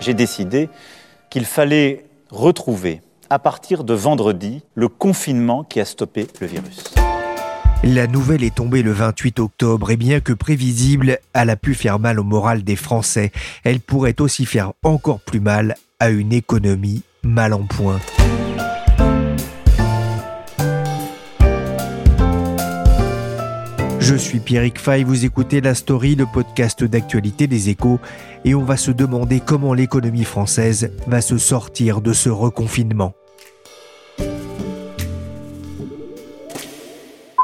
J'ai décidé qu'il fallait retrouver, à partir de vendredi, le confinement qui a stoppé le virus. La nouvelle est tombée le 28 octobre et bien que prévisible, elle a pu faire mal au moral des Français. Elle pourrait aussi faire encore plus mal à une économie mal en point. Je suis Pierrick Fay, vous écoutez La Story, le podcast d'actualité des échos, et on va se demander comment l'économie française va se sortir de ce reconfinement.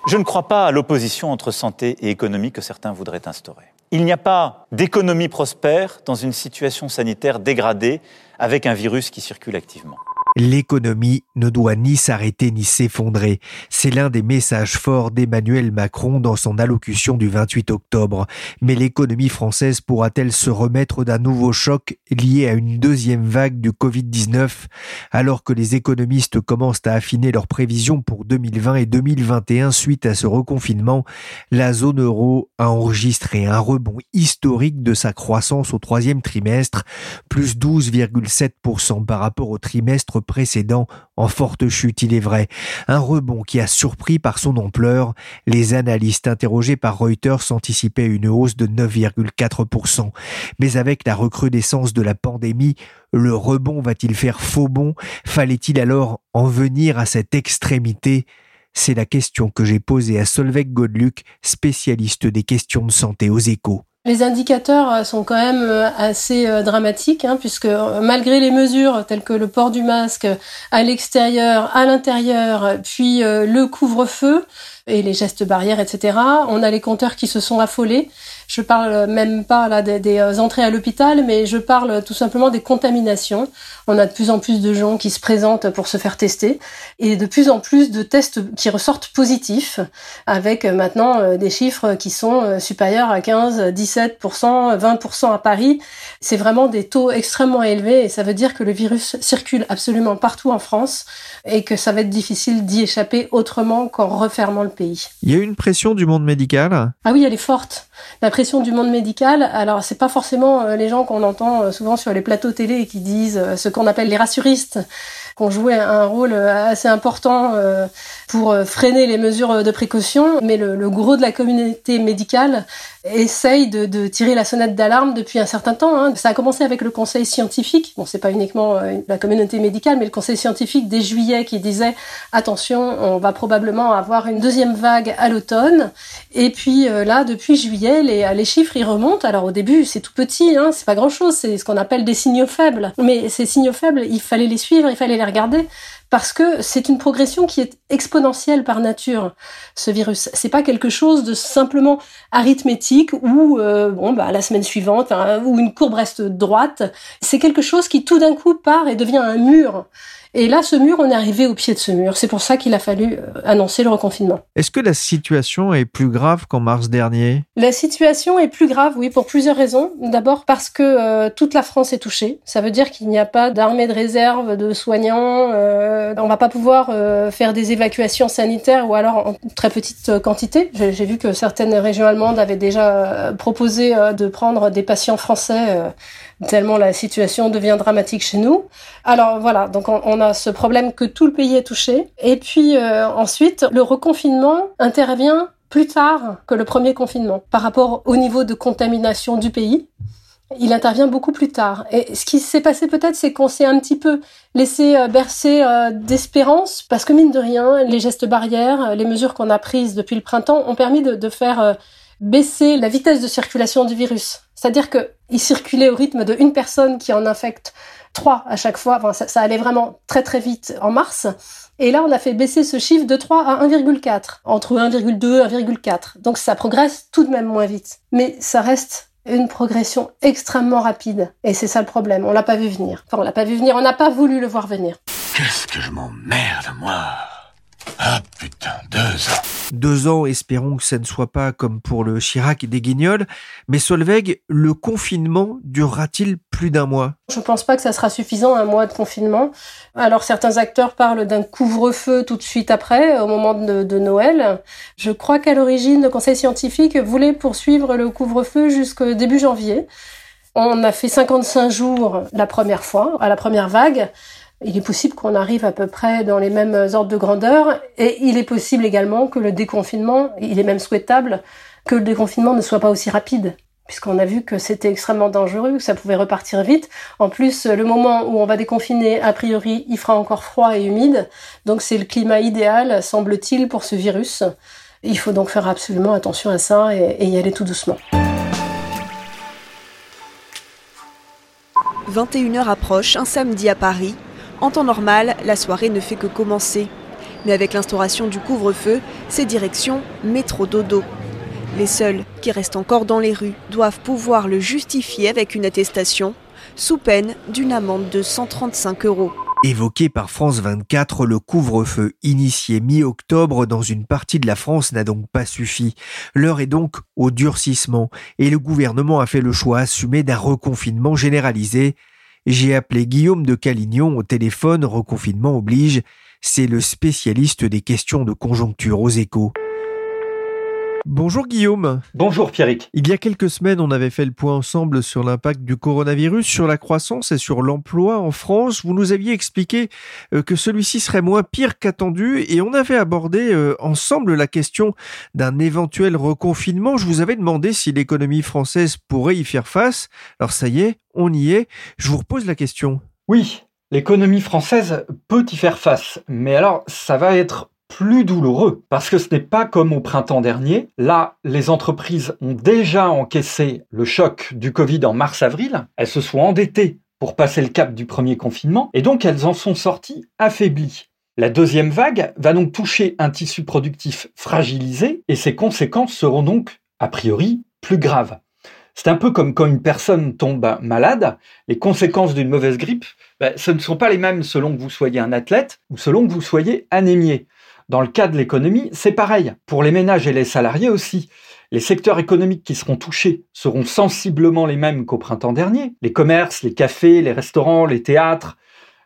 Je ne crois pas à l'opposition entre santé et économie que certains voudraient instaurer. Il n'y a pas d'économie prospère dans une situation sanitaire dégradée avec un virus qui circule activement. L'économie ne doit ni s'arrêter ni s'effondrer. C'est l'un des messages forts d'Emmanuel Macron dans son allocution du 28 octobre. Mais l'économie française pourra-t-elle se remettre d'un nouveau choc lié à une deuxième vague du Covid-19 alors que les économistes commencent à affiner leurs prévisions pour 2020 et 2021 suite à ce reconfinement La zone euro a enregistré un rebond historique de sa croissance au troisième trimestre, plus 12,7% par rapport au trimestre précédent en forte chute, il est vrai. Un rebond qui a surpris par son ampleur. Les analystes interrogés par Reuters anticipaient une hausse de 9,4%. Mais avec la recrudescence de la pandémie, le rebond va-t-il faire faux bond Fallait-il alors en venir à cette extrémité? C'est la question que j'ai posée à Solveig Godluc, spécialiste des questions de santé aux échos. Les indicateurs euh, sont quand même euh, assez euh, dramatiques, hein, puisque malgré les mesures telles que le port du masque à l'extérieur, à l'intérieur, puis le couvre-feu et les gestes barrières, etc., on a les compteurs qui se sont affolés. Je parle même pas là des, des euh, entrées à l'hôpital, mais je parle tout simplement des contaminations. On a de plus en plus de gens qui se présentent pour se faire tester et de plus en plus de tests qui ressortent positifs, avec euh, maintenant euh, des chiffres qui sont supérieurs à 15, 17%, 20% à Paris. C'est vraiment des taux extrêmement élevés et ça veut dire que le virus circule absolument partout en France et que ça va être difficile d'y échapper autrement qu'en refermant le pays. Il y a une pression du monde médical? Ah oui, elle est forte. La pression du monde médical, alors c'est pas forcément euh, les gens qu'on entend euh, souvent sur les plateaux télé qui disent euh, ce qu'on appelle les rassuristes, qu'on jouait un rôle assez important pour freiner les mesures de précaution, mais le, gros de la communauté médicale essaye de, tirer la sonnette d'alarme depuis un certain temps. Hein. Ça a commencé avec le conseil scientifique, bon c'est pas uniquement la communauté médicale, mais le conseil scientifique dès juillet qui disait attention, on va probablement avoir une deuxième vague à l'automne, et puis là depuis juillet les, les chiffres ils remontent. Alors au début c'est tout petit, hein, c'est pas grand chose, c'est ce qu'on appelle des signaux faibles, mais ces signaux faibles il fallait les suivre, il fallait les regarder parce que c'est une progression qui est exponentielle par nature. Ce virus, c'est pas quelque chose de simplement arithmétique ou euh, bon bah la semaine suivante où une courbe reste droite. C'est quelque chose qui tout d'un coup part et devient un mur. Et là, ce mur, on est arrivé au pied de ce mur. C'est pour ça qu'il a fallu euh, annoncer le reconfinement. Est-ce que la situation est plus grave qu'en mars dernier? La situation est plus grave, oui, pour plusieurs raisons. D'abord parce que euh, toute la France est touchée. Ça veut dire qu'il n'y a pas d'armée de réserve de soignants. Euh, on va pas pouvoir euh, faire des évacuations sanitaires ou alors en très petite quantité. J'ai vu que certaines régions allemandes avaient déjà proposé de prendre des patients français tellement la situation devient dramatique chez nous. Alors voilà, donc on, a ce problème que tout le pays est touché. Et puis euh, ensuite, le reconfinement intervient plus tard que le premier confinement par rapport au niveau de contamination du pays. Il intervient beaucoup plus tard. Et ce qui s'est passé peut-être, c'est qu'on s'est un petit peu laissé euh, bercer euh, d'espérance, parce que mine de rien, les gestes barrières, les mesures qu'on a prises depuis le printemps ont permis de, faire baisser la vitesse de circulation du virus. C'est-à-dire qu'il circulait au rythme de une personne qui en infecte trois à chaque fois. Enfin, ça, allait vraiment très très vite en mars. Et là, on a fait baisser ce chiffre de 3 à 1,4, entre 1,2 et 1,4. Donc ça progresse tout de même moins vite. Mais ça reste une progression extrêmement rapide. Et c'est ça le problème. On l'a pas vu venir. Enfin, on l'a pas vu venir. On n'a pas voulu le voir venir. Qu'est-ce que je m'emmerde, moi? Ah putain, deux ans. Deux ans, espérons que ça ne soit pas comme pour le Chirac des Guignols. Mais Solveig, le confinement durera-t-il Je ne pense pas que ça sera suffisant, un mois de confinement. Alors certains acteurs parlent d'un couvre-feu tout de suite après, au moment de, de Noël. Je crois qu'à l'origine, le Conseil scientifique voulait poursuivre le couvre-feu jusqu'au début janvier. On a fait 55 jours la première fois, à la première vague. Il est possible qu'on arrive à peu près dans les mêmes ordres de grandeur et il est possible également que le déconfinement, il est même souhaitable que le déconfinement ne soit pas aussi rapide puisqu'on a vu que c'était extrêmement dangereux, que ça pouvait repartir vite. En plus, le moment où on va déconfiner, a priori, il fera encore froid et humide, donc c'est le climat idéal, semble-t-il, pour ce virus. Il faut donc faire absolument attention à ça et, y aller tout doucement. 21h approche, un samedi à Paris, en temps normal, la soirée ne fait que commencer. Mais avec l'instauration du couvre-feu, c'est direction métro dodo. Les seuls qui restent encore dans les rues doivent pouvoir le justifier avec une attestation, sous peine d'une amende de 135 euros. Évoqué par France 24, le couvre-feu initié mi-octobre dans une partie de la France n'a donc pas suffi. L'heure est donc au durcissement et le gouvernement a fait le choix assumé d'un reconfinement généralisé j'ai appelé Guillaume de Calignon au téléphone, reconfinement oblige. C'est le spécialiste des questions de conjoncture aux échos. Bonjour Guillaume. Bonjour Pierrick. Il y a quelques semaines, on avait fait le point ensemble sur l'impact du coronavirus sur la croissance et sur l'emploi en France. Vous nous aviez expliqué euh, que celui-ci serait moins pire qu'attendu et on avait abordé euh, ensemble la question d'un éventuel reconfinement. Je vous avais demandé si l'économie française pourrait y faire face. Alors ça y est, on y est. Je vous repose la question. Oui, l'économie française peut y faire face, mais alors ça va être plus douloureux parce que ce n'est pas comme au printemps dernier. Là, les entreprises ont déjà encaissé le choc du Covid en mars-avril. Elles se sont endettées pour passer le cap du premier confinement et donc elles en sont sorties affaiblies. La deuxième vague va donc toucher un tissu productif fragilisé et ses conséquences seront donc, a priori, plus graves. C'est un peu comme quand une personne tombe malade, les conséquences d'une mauvaise grippe, ben, ce ne sont pas les mêmes selon que vous soyez un athlète ou selon que vous soyez anémié. Dans le cas de l'économie, c'est pareil. Pour les ménages et les salariés aussi. Les secteurs économiques qui seront touchés seront sensiblement les mêmes qu'au printemps dernier. Les commerces, les cafés, les restaurants, les théâtres,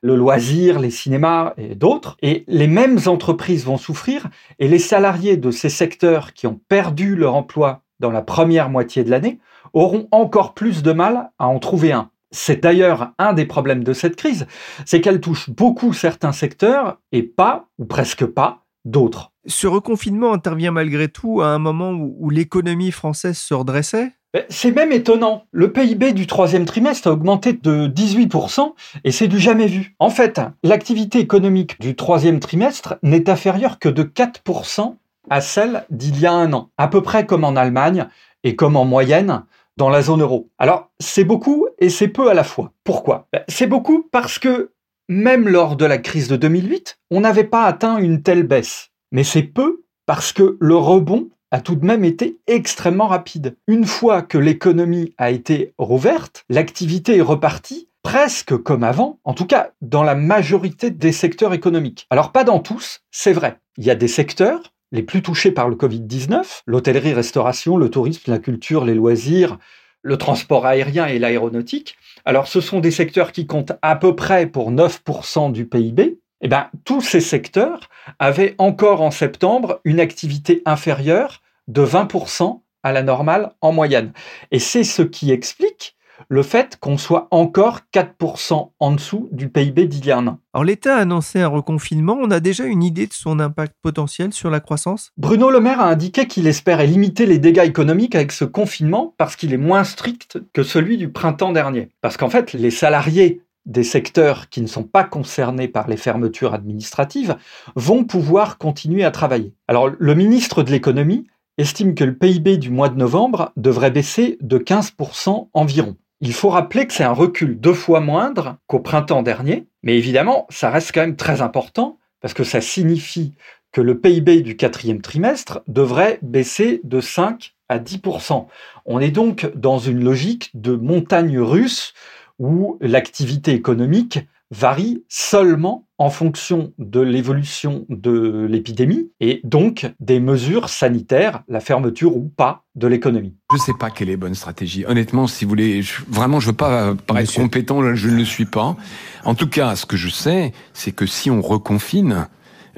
le loisir, les cinémas et d'autres. Et les mêmes entreprises vont souffrir et les salariés de ces secteurs qui ont perdu leur emploi dans la première moitié de l'année auront encore plus de mal à en trouver un. C'est d'ailleurs un des problèmes de cette crise, c'est qu'elle touche beaucoup certains secteurs et pas, ou presque pas, d'autres. Ce reconfinement intervient malgré tout à un moment où, l'économie française se redressait? Ben, c'est même étonnant. Le PIB du troisième trimestre a augmenté de 18% et c'est du jamais vu. En fait, l'activité économique du troisième trimestre n'est inférieure que de 4% à celle d'il y a un an. À peu près comme en Allemagne et comme en moyenne dans la zone euro. Alors, c'est beaucoup et c'est peu à la fois. Pourquoi? Ben, C'est beaucoup parce que même lors de la crise de 2008, on n'avait pas atteint une telle baisse. Mais c'est peu parce que le rebond a tout de même été extrêmement rapide. Une fois que l'économie a été rouverte, l'activité est repartie presque comme avant, en tout cas dans la majorité des secteurs économiques. Alors pas dans tous, c'est vrai. Il y a des secteurs les plus touchés par le Covid-19, l'hôtellerie-restauration, le tourisme, la culture, les loisirs, le transport aérien et l'aéronautique. Alors ce sont des secteurs qui comptent à peu près pour 9% du PIB. Eh bien, tous ces secteurs avaient encore en septembre une activité inférieure de 20% à la normale en moyenne. Et c'est ce qui explique le fait qu'on soit encore 4% en dessous du PIB d'il y a un an. Alors l'État a annoncé un reconfinement, on a déjà une idée de son impact potentiel sur la croissance? Bruno Le Maire a indiqué qu'il espérait limiter les dégâts économiques avec ce confinement parce qu'il est moins strict que celui du printemps dernier. Parce qu'en fait, les salariés des secteurs qui ne sont pas concernés par les fermetures administratives vont pouvoir continuer à travailler. Alors le ministre de l'économie estime que le PIB du mois de novembre devrait baisser de 15% environ. Il faut rappeler que c'est un recul deux fois moindre qu'au printemps dernier, mais évidemment, ça reste quand même très important parce que ça signifie que le PIB du quatrième trimestre devrait baisser de 5 à 10%. On est donc dans une logique de montagne russe où l'activité économique varie seulement en fonction de l'évolution de l'épidémie et donc des mesures sanitaires, la fermeture ou pas de l'économie. Je ne sais pas quelle est la bonne stratégie. Honnêtement, si vous voulez, vraiment, je veux pas paraître compétent, je ne le suis pas. En tout cas, ce que je sais, c'est que si on reconfine,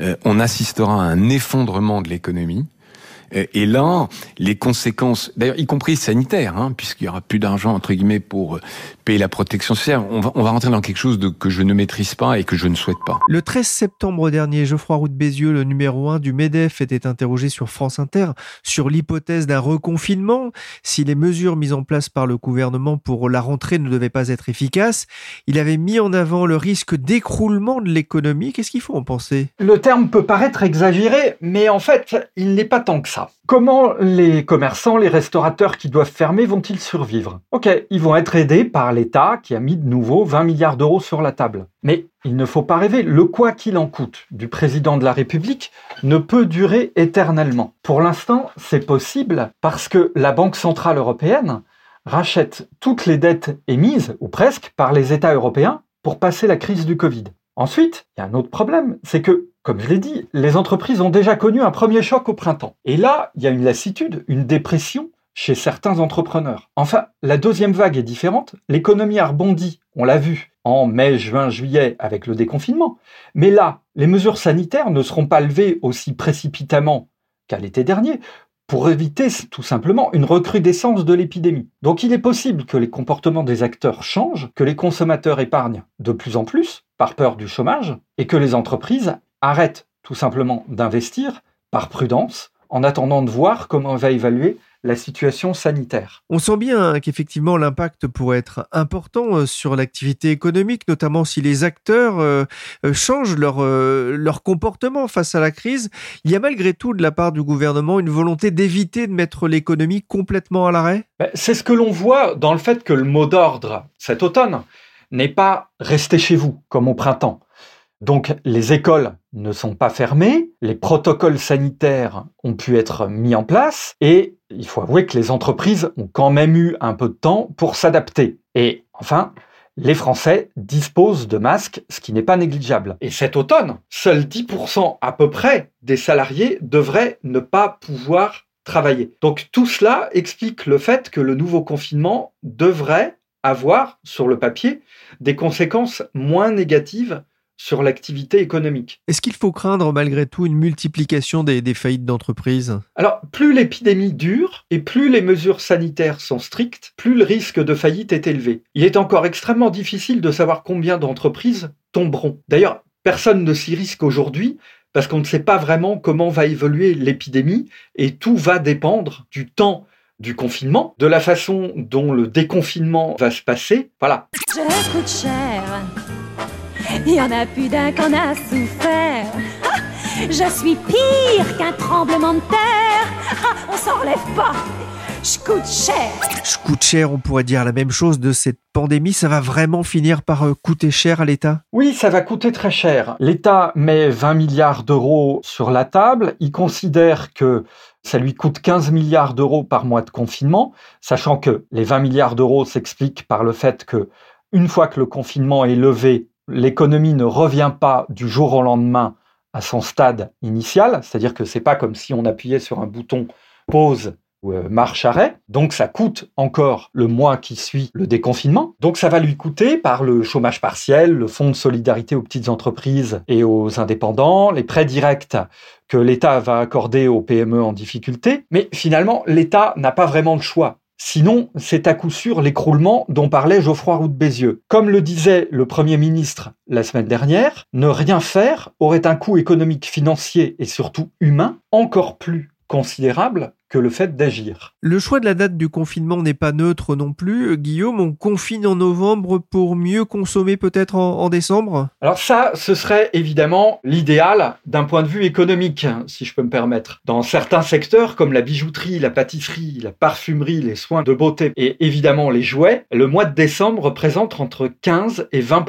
euh, on assistera à un effondrement de l'économie. Et là, les conséquences, d'ailleurs, y compris sanitaires, hein, puisqu'il y aura plus d'argent entre guillemets pour euh, payer la protection sociale, on va, on va rentrer dans quelque chose de, que je ne maîtrise pas et que je ne souhaite pas. Le 13 septembre dernier, Geoffroy Roux de Bézieux, le numéro 1 du MEDEF, était interrogé sur France Inter sur l'hypothèse d'un reconfinement. Si les mesures mises en place par le gouvernement pour la rentrée ne devaient pas être efficaces, il avait mis en avant le risque d'écroulement de l'économie. Qu'est-ce qu'il faut en penser? Le terme peut paraître exagéré, mais en fait, il n'est pas tant que ça. Comment les commerçants, les restaurateurs qui doivent fermer vont-ils survivre? Ok, ils vont être aidés par l'État qui a mis de nouveau 20 milliards d'euros sur la table. Mais il ne faut pas rêver, le quoi qu'il en coûte du président de la République ne peut durer éternellement. Pour l'instant, c'est possible parce que la Banque Centrale Européenne rachète toutes les dettes émises, ou presque, par les États européens pour passer la crise du Covid. Ensuite, il y a un autre problème, c'est que, comme je l'ai dit, les entreprises ont déjà connu un premier choc au printemps. Et là, il y a une lassitude, une dépression chez certains entrepreneurs. Enfin, la deuxième vague est différente. L'économie a rebondi, on l'a vu, en mai, juin, juillet avec le déconfinement. Mais là, les mesures sanitaires ne seront pas levées aussi précipitamment qu'à l'été dernier pour éviter tout simplement une recrudescence de l'épidémie. Donc il est possible que les comportements des acteurs changent, que les consommateurs épargnent de plus en plus par peur du chômage, et que les entreprises arrêtent tout simplement d'investir par prudence en attendant de voir comment on va évaluer la situation sanitaire. On sent bien qu'effectivement l'impact pourrait être important euh, sur l'activité économique, notamment si les acteurs euh, euh, changent leur, leur comportement face à la crise. Il y a malgré tout de la part du gouvernement une volonté d'éviter de mettre l'économie complètement à l'arrêt? Ben, C'est ce que l'on voit dans le fait que le mot d'ordre cet automne n'est pas rester chez vous comme au printemps. Donc les écoles ne sont pas fermées, les protocoles sanitaires ont pu être mis en place et il faut avouer que les entreprises ont quand même eu un peu de temps pour s'adapter. Et enfin, les Français disposent de masques, ce qui n'est pas négligeable. Et cet automne, seuls 10% à peu près des salariés devraient ne pas pouvoir travailler. Donc tout cela explique le fait que le nouveau confinement devrait avoir, sur le papier, des conséquences moins négatives sur l'activité économique. Est-ce qu'il faut craindre malgré tout une multiplication des, faillites d'entreprises? Alors, plus l'épidémie dure et plus les mesures sanitaires sont strictes, plus le risque de faillite est élevé. Il est encore extrêmement difficile de savoir combien d'entreprises tomberont. D'ailleurs, personne ne s'y risque aujourd'hui parce qu'on ne sait pas vraiment comment va évoluer l'épidémie et tout va dépendre du temps du confinement, de la façon dont le déconfinement va se passer. Voilà. Je coûte cher. Il y en a plus d'un qu'on a souffert. Je suis pire qu'un tremblement de terre. On s'en relève pas. Je coûte cher. Je coûte cher, on pourrait dire la même chose de cette pandémie. Ça va vraiment finir par euh, coûter cher à l'État? Oui, ça va coûter très cher. L'État met 20 milliards d'euros sur la table. Il considère que ça lui coûte 15 milliards d'euros par mois de confinement, sachant que les 20 milliards d'euros s'expliquent par le fait que une fois que le confinement est levé, l'économie ne revient pas du jour au lendemain à son stade initial, c'est-à-dire que c'est pas comme si on appuyait sur un bouton pause ou euh, marche arrêt. Donc ça coûte encore le mois qui suit le déconfinement. Donc ça va lui coûter par le chômage partiel, le fonds de solidarité aux petites entreprises et aux indépendants, les prêts directs que l'État va accorder aux PME en difficulté. Mais finalement, l'État n'a pas vraiment le choix. Sinon, c'est à coup sûr l'écroulement dont parlait Geoffroy Roux de Bézieux. Comme le disait le Premier ministre la semaine dernière, ne rien faire aurait un coût économique, financier et surtout humain encore plus considérable que le fait d'agir. Le choix de la date du confinement n'est pas neutre non plus. Guillaume, on confine en novembre pour mieux consommer peut-être en, décembre? Alors ça, ce serait évidemment l'idéal d'un point de vue économique, si je peux me permettre. Dans certains secteurs comme la bijouterie, la pâtisserie, la parfumerie, les soins de beauté et évidemment les jouets, le mois de décembre représente entre 15 et 20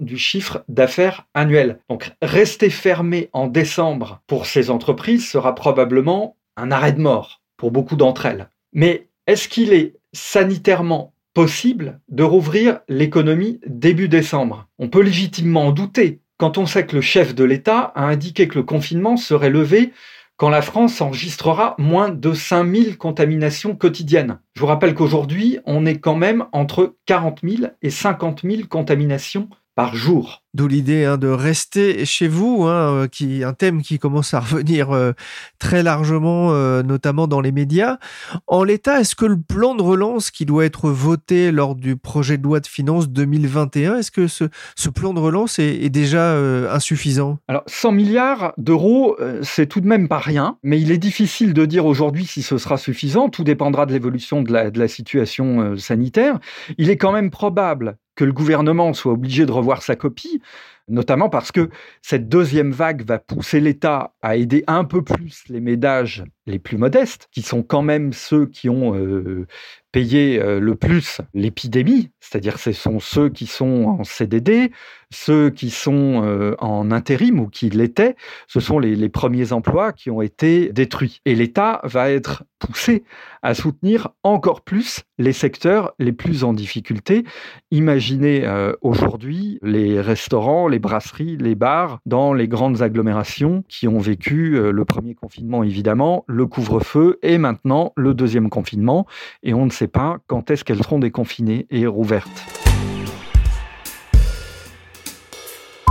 du chiffre d'affaires annuel. Donc rester fermé en décembre pour ces entreprises sera probablement un arrêt de mort beaucoup d'entre elles. Mais est-ce qu'il est sanitairement possible de rouvrir l'économie début décembre? On peut légitimement en douter quand on sait que le chef de l'État a indiqué que le confinement serait levé quand la France enregistrera moins de 5000 contaminations quotidiennes. Je vous rappelle qu'aujourd'hui, on est quand même entre 40 000 et 50 000 contaminations par jour. D'où l'idée hein, de rester chez vous, hein, euh, qui un thème qui commence à revenir euh, très largement, euh, notamment dans les médias. En l'état, est-ce que le plan de relance qui doit être voté lors du projet de loi de finances 2021, est-ce que ce, plan de relance est, déjà insuffisant? Alors, 100 milliards d'euros, c'est tout de même pas rien, mais il est difficile de dire aujourd'hui si ce sera suffisant. Tout dépendra de l'évolution de la, de la situation sanitaire. Il est quand même probable que le gouvernement soit obligé de revoir sa copie, notamment parce que cette deuxième vague va pousser l'État à aider un peu plus les ménages les plus modestes, qui sont quand même ceux qui ont euh, payé euh, le plus l'épidémie, c'est-à-dire ce sont ceux qui sont en CDD, ceux qui sont euh, en intérim ou qui l'étaient, ce sont les, les, premiers emplois qui ont été détruits. Et l'État va être poussé à soutenir encore plus les secteurs les plus en difficulté. Imaginez euh, aujourd'hui les restaurants, les brasseries, les bars dans les grandes agglomérations qui ont vécu le premier confinement évidemment, le couvre-feu et maintenant le deuxième confinement. Et on ne sait pas quand est-ce qu'elles seront déconfinées et rouvertes.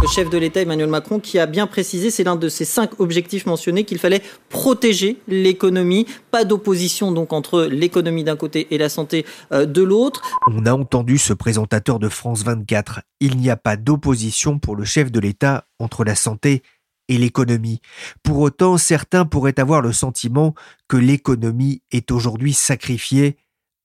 Le chef de l'État Emmanuel Macron qui a bien précisé, c'est l'un de ces cinq objectifs mentionnés, qu'il fallait protéger l'économie, pas d'opposition donc entre l'économie d'un côté et la santé euh, de l'autre. On a entendu ce présentateur de France 24. Il n'y a pas d'opposition pour le chef de l'État entre la santé et l'économie. Pour autant, certains pourraient avoir le sentiment que l'économie est aujourd'hui sacrifiée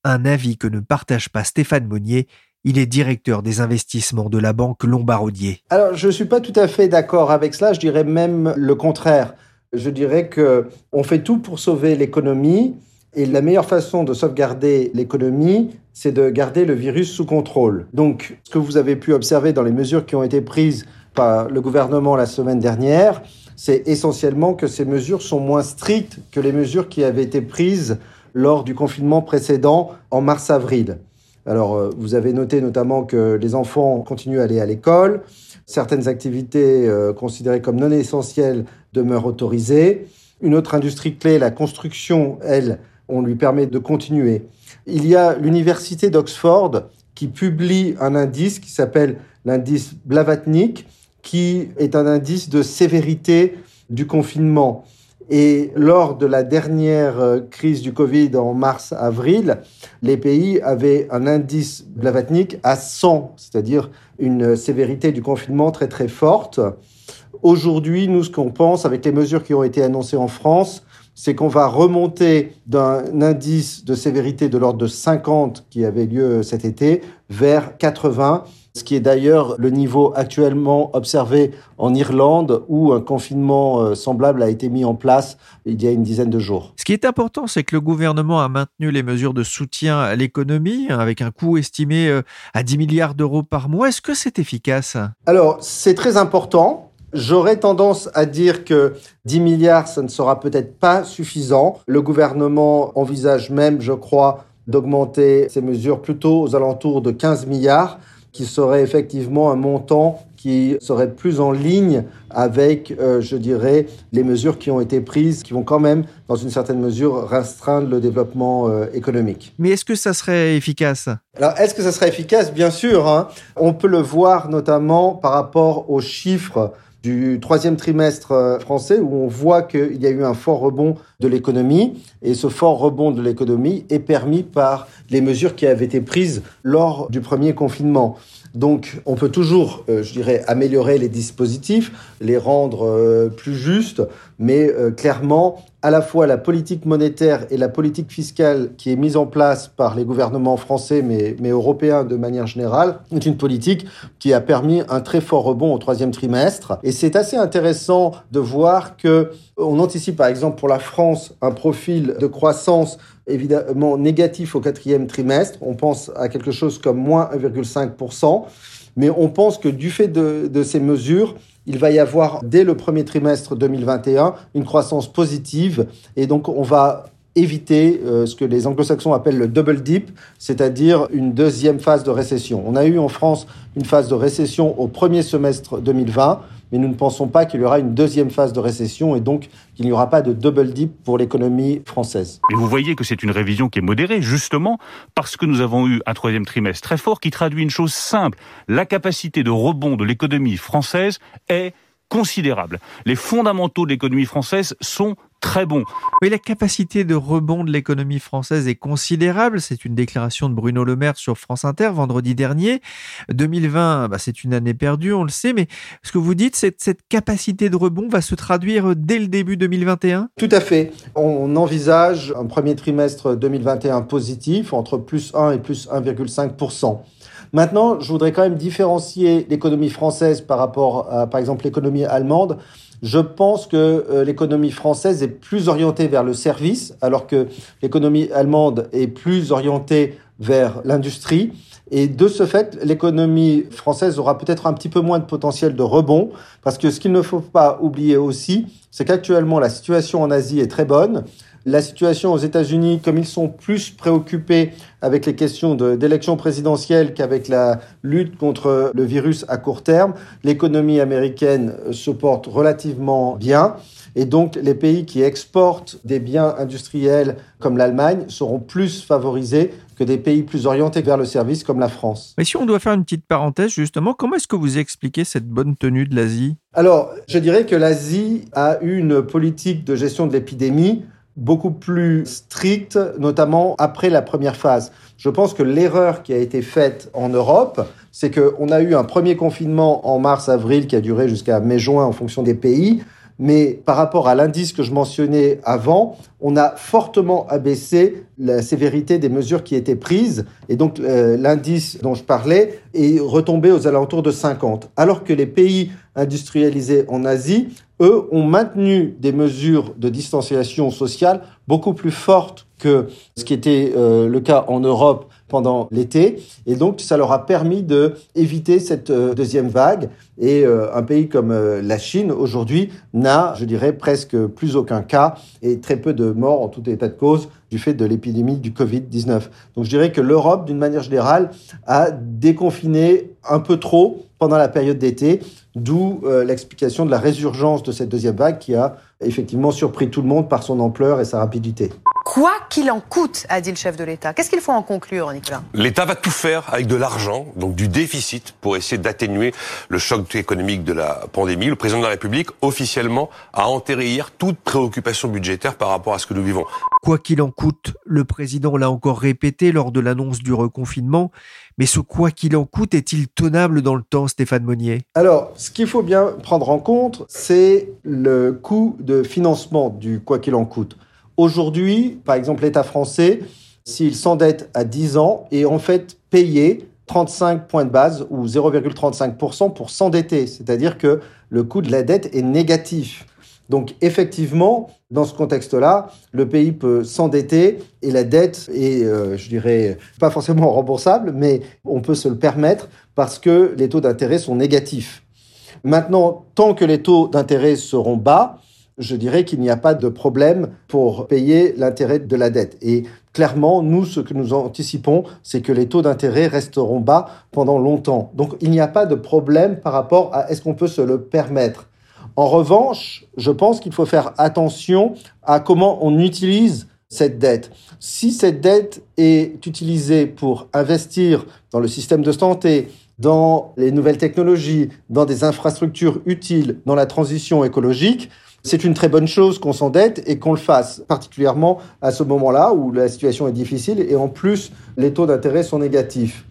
un avis que ne partage pas Stéphane Monnier. Il est directeur des investissements de la banque Lombardier. Alors, je ne suis pas tout à fait d'accord avec cela. Je dirais même le contraire. Je dirais que on fait tout pour sauver l'économie. Et la meilleure façon de sauvegarder l'économie, c'est de garder le virus sous contrôle. Donc, ce que vous avez pu observer dans les mesures qui ont été prises par le gouvernement la semaine dernière, c'est essentiellement que ces mesures sont moins strictes que les mesures qui avaient été prises lors du confinement précédent en mars-avril. Alors, euh, vous avez noté notamment que les enfants continuent à aller à l'école, certaines activités euh, considérées comme non essentielles demeurent autorisées. Une autre industrie clé, la construction, elle, on lui permet de continuer. Il y a l'université d'Oxford qui publie un indice qui s'appelle l'indice Blavatnik, qui est un indice de sévérité du confinement. Et lors de la dernière euh, crise du Covid en mars-avril, les pays avaient un indice Blavatnik à 100, c'est-à-dire une sévérité du confinement très très forte. Aujourd'hui, nous, ce qu'on pense avec les mesures qui ont été annoncées en France, c'est qu'on va remonter d'un indice de sévérité de l'ordre de 50 qui avait lieu cet été vers 80 ce qui est d'ailleurs le niveau actuellement observé en Irlande où un confinement euh, semblable a été mis en place il y a une dizaine de jours. Ce qui est important, c'est que le gouvernement a maintenu les mesures de soutien à l'économie avec un coût estimé euh, à 10 milliards d'euros par mois. Est-ce que c'est efficace? Alors, c'est très important. J'aurais tendance à dire que 10 milliards, ça ne sera peut-être pas suffisant. Le gouvernement envisage même, je crois, d'augmenter ces mesures plutôt aux alentours de 15 milliards qui serait effectivement un montant qui serait plus en ligne avec, euh, je dirais, les mesures qui ont été prises, qui vont quand même, dans une certaine mesure, restreindre le développement euh, économique. Mais est-ce que ça serait efficace? Alors, est-ce que ça serait efficace? Bien sûr. Hein. On peut le voir notamment par rapport aux chiffres du troisième trimestre euh, français où on voit qu'il y a eu un fort rebond de l'économie et ce fort rebond de l'économie est permis par les mesures qui avaient été prises lors du premier confinement. Donc, on peut toujours, euh, je dirais, améliorer les dispositifs, les rendre euh, plus justes, mais euh, clairement, à la fois la politique monétaire et la politique fiscale qui est mise en place par les gouvernements français, mais, mais européens de manière générale, est une politique qui a permis un très fort rebond au troisième trimestre. Et c'est assez intéressant de voir que on anticipe, par exemple, pour la France, un profil de croissance évidemment négatif au quatrième trimestre. On pense à quelque chose comme moins 1,5%. Mais on pense que du fait de, de ces mesures, il va y avoir dès le premier trimestre 2021 une croissance positive et donc on va éviter euh, ce que les anglo-saxons appellent le double dip, c'est-à-dire une deuxième phase de récession. On a eu en France une phase de récession au premier semestre 2020 mais nous ne pensons pas qu'il y aura une deuxième phase de récession et donc qu'il n'y aura pas de double dip pour l'économie française. Et vous voyez que c'est une révision qui est modérée, justement parce que nous avons eu un troisième trimestre très fort qui traduit une chose simple. La capacité de rebond de l'économie française est considérable. Les fondamentaux de l'économie française sont très bons. Oui, la capacité de rebond de l'économie française est considérable. C'est une déclaration de Bruno Le Maire sur France Inter vendredi dernier. 2020, bah, c'est une année perdue, on le sait, mais ce que vous dites, c'est que cette capacité de rebond va se traduire dès le début 2021 Tout à fait. On envisage un premier trimestre 2021 positif, entre plus 1 et plus 1,5 Maintenant, je voudrais quand même différencier l'économie française par rapport à, par exemple, l'économie allemande. Je pense que euh, l'économie française est plus orientée vers le service, alors que l'économie allemande est plus orientée vers l'industrie. Et de ce fait, l'économie française aura peut-être un petit peu moins de potentiel de rebond, parce que ce qu'il ne faut pas oublier aussi, c'est qu'actuellement la situation en Asie est très bonne. La situation aux États-Unis, comme ils sont plus préoccupés avec les questions d'élection présidentielle qu'avec la lutte contre le virus à court terme, l'économie américaine se porte relativement bien. Et donc, les pays qui exportent des biens industriels comme l'Allemagne seront plus favorisés que des pays plus orientés vers le service comme la France. Mais si on doit faire une petite parenthèse, justement, comment est-ce que vous expliquez cette bonne tenue de l'Asie? Alors, je dirais que l'Asie a eu une politique de gestion de l'épidémie beaucoup plus stricte, notamment après la première phase. Je pense que l'erreur qui a été faite en Europe, c'est qu'on a eu un premier confinement en mars-avril qui a duré jusqu'à mai-juin en fonction des pays. Mais par rapport à l'indice que je mentionnais avant, on a fortement abaissé la sévérité des mesures qui étaient prises. Et donc euh, l'indice dont je parlais est retombé aux alentours de 50. Alors que les pays industrialisés en Asie, eux, ont maintenu des mesures de distanciation sociale beaucoup plus fortes que ce qui était euh, le cas en Europe pendant l'été. Et donc, ça leur a permis de éviter cette euh, deuxième vague. Et euh, un pays comme la Chine, aujourd'hui, n'a, je dirais, presque plus aucun cas et très peu de morts en tout état de cause du fait de l'épidémie du Covid-19. Donc, je dirais que l'Europe, d'une manière générale, a déconfiné un peu trop pendant la période d'été, d'où l'explication de la résurgence de cette deuxième vague qui a effectivement surpris tout le monde par son ampleur et sa rapidité. Quoi qu'il en coûte, a dit le chef de l'État. Qu'est-ce qu'il faut en conclure, Nicolas? L'État va tout faire avec de l'argent, donc du déficit, pour essayer d'atténuer le choc économique de la pandémie. Le président de la République, officiellement, a enterré hier toute préoccupation budgétaire par rapport à ce que nous vivons. Quoi qu'il en coûte, le président l'a encore répété lors de l'annonce du reconfinement, mais ce quoi qu'il en coûte est-il tenable dans le temps, Stéphane Monnier? Alors, ce qu'il faut bien prendre en compte, c'est le coût de financement du quoi qu'il en coûte. Aujourd'hui, par exemple, l'État français, s'il s'endette à 10 ans, est en fait payé 35 points de base ou 0,35% pour s'endetter. C'est-à-dire que le coût de la dette est négatif. Donc effectivement, dans ce contexte-là, le pays peut s'endetter et la dette est, euh, je dirais, pas forcément remboursable, mais on peut se le permettre parce que les taux d'intérêt sont négatifs. Maintenant, tant que les taux d'intérêt seront bas, je dirais qu'il n'y a pas de problème pour payer l'intérêt de la dette. Et clairement, nous, ce que nous anticipons, c'est que les taux d'intérêt resteront bas pendant longtemps. Donc, il n'y a pas de problème par rapport à est-ce qu'on peut se le permettre. En revanche, je pense qu'il faut faire attention à comment on utilise cette dette. Si cette dette est utilisée pour investir dans le système de santé, dans les nouvelles technologies, dans des infrastructures utiles, dans la transition écologique, c'est une très bonne chose qu'on s'endette et qu'on le fasse, particulièrement à ce moment-là où la situation est difficile et en plus les taux d'intérêt sont négatifs.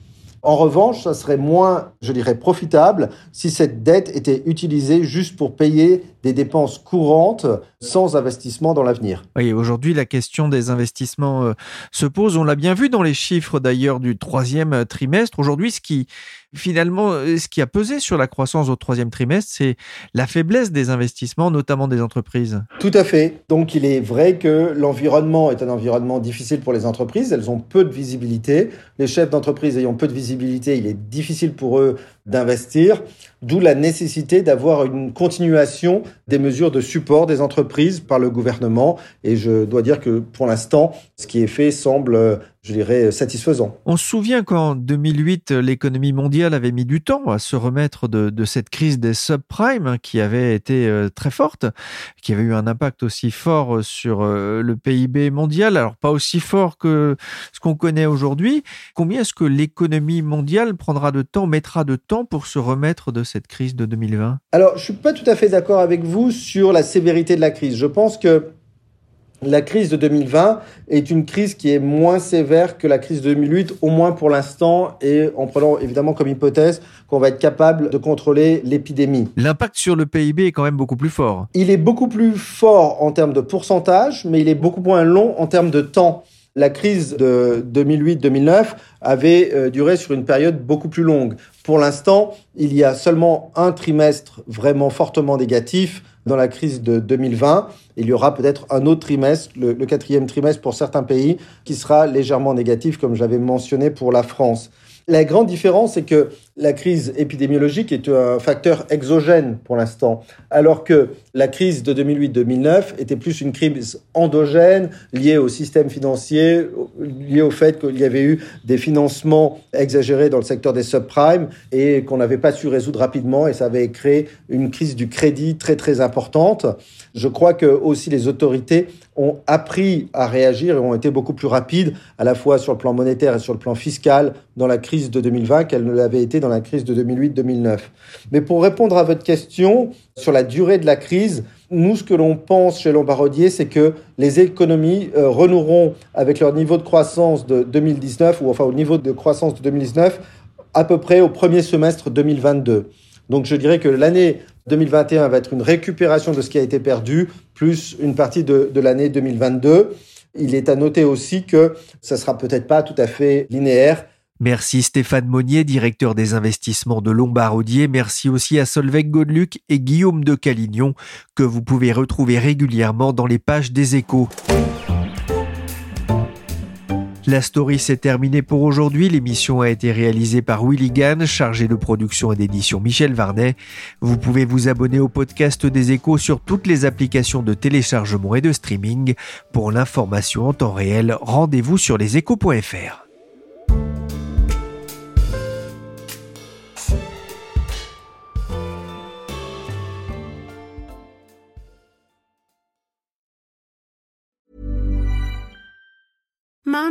En revanche, ça serait moins, je dirais, profitable si cette dette était utilisée juste pour payer des dépenses courantes sans investissement dans l'avenir. Oui, aujourd'hui, la question des investissements euh, se pose. On l'a bien vu dans les chiffres d'ailleurs du troisième trimestre. Aujourd'hui, ce qui finalement, euh, ce qui a pesé sur la croissance au troisième trimestre, c'est la faiblesse des investissements, notamment des entreprises. Tout à fait. Donc, il est vrai que l'environnement est un environnement difficile pour les entreprises. Elles ont peu de visibilité. Les chefs d'entreprise ayant peu de visibilité, il est difficile pour eux d'investir, d'où la nécessité d'avoir une continuation des mesures de support des entreprises par le gouvernement. Et je dois dire que pour l'instant, ce qui est fait semble je dirais, satisfaisant. On se souvient qu'en 2008, l'économie mondiale avait mis du temps à se remettre de, cette crise des subprimes hein, qui avait été euh, très forte, qui avait eu un impact aussi fort sur euh, le PIB mondial, alors pas aussi fort que ce qu'on connaît aujourd'hui. Combien est-ce que l'économie mondiale prendra de temps, mettra de temps pour se remettre de cette crise de 2020 Alors, je suis pas tout à fait d'accord avec vous sur la sévérité de la crise. Je pense que la crise de 2020 est une crise qui est moins sévère que la crise de 2008, au moins pour l'instant, et en prenant évidemment comme hypothèse qu'on va être capable de contrôler l'épidémie. L'impact sur le PIB est quand même beaucoup plus fort. Il est beaucoup plus fort en termes de pourcentage, mais il est beaucoup moins long en termes de temps. La crise de 2008-2009 avait euh, duré sur une période beaucoup plus longue. Pour l'instant, il y a seulement un trimestre vraiment fortement négatif dans la crise de 2020. Il y aura peut-être un autre trimestre, le, quatrième trimestre pour certains pays, qui sera légèrement négatif, comme j'avais mentionné pour la France. La grande différence, c'est que la crise épidémiologique est un facteur exogène pour l'instant, alors que la crise de 2008-2009 était plus une crise endogène liée au système financier, liée au fait qu'il y avait eu des financements exagérés dans le secteur des subprimes et qu'on n'avait pas su résoudre rapidement et ça avait créé une crise du crédit très très importante. Je crois que aussi les autorités ont appris à réagir et ont été beaucoup plus rapides, à la fois sur le plan monétaire et sur le plan fiscal, dans la crise de 2020 qu'elles ne l'avaient été dans la crise de 2008-2009. Mais pour répondre à votre question sur la durée de la crise, nous, ce que l'on pense chez Lombardier, c'est que les économies euh, renoueront avec leur niveau de croissance de 2019, ou enfin au niveau de croissance de 2019, à peu près au premier semestre 2022. Donc je dirais que l'année 2021 va être une récupération de ce qui a été perdu, plus une partie de, de l'année 2022. Il est à noter aussi que ça sera peut-être pas tout à fait linéaire. Merci Stéphane Monnier, directeur des investissements de Lombardier. Merci aussi à Solveig Godeluc et Guillaume de Calignon, que vous pouvez retrouver régulièrement dans les pages des échos. La story s'est terminée pour aujourd'hui. L'émission a été réalisée par Willy Gann, chargé de production et d'édition Michel Varnet. Vous pouvez vous abonner au podcast des échos sur toutes les applications de téléchargement et de streaming. Pour l'information en temps réel, rendez-vous sur leséchos.fr.